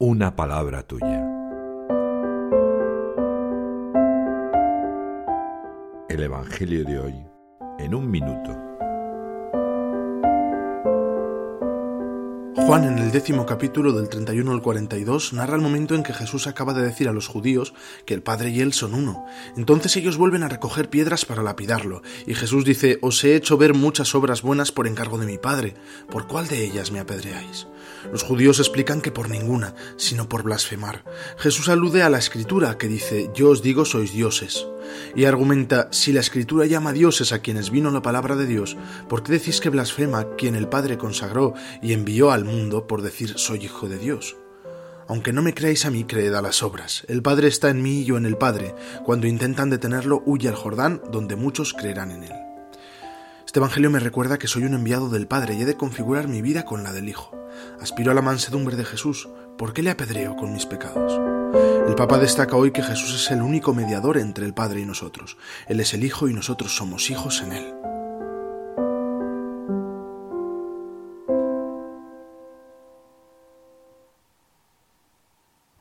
una palabra tuya. El Evangelio de hoy en un minuto. Juan en el décimo capítulo del 31 al 42 narra el momento en que Jesús acaba de decir a los judíos que el Padre y él son uno. Entonces ellos vuelven a recoger piedras para lapidarlo, y Jesús dice, Os he hecho ver muchas obras buenas por encargo de mi Padre, ¿por cuál de ellas me apedreáis? Los judíos explican que por ninguna, sino por blasfemar. Jesús alude a la escritura que dice, Yo os digo sois dioses y argumenta, si la escritura llama dioses a quienes vino la palabra de Dios, ¿por qué decís que blasfema quien el Padre consagró y envió al mundo por decir soy hijo de Dios? Aunque no me creáis a mí, creed a las obras. El Padre está en mí y yo en el Padre. Cuando intentan detenerlo, huye al Jordán, donde muchos creerán en él. Este Evangelio me recuerda que soy un enviado del Padre y he de configurar mi vida con la del Hijo. Aspiro a la mansedumbre de Jesús. ¿Por qué le apedreo con mis pecados? Papa destaca hoy que Jesús es el único mediador entre el Padre y nosotros. Él es el Hijo y nosotros somos hijos en Él.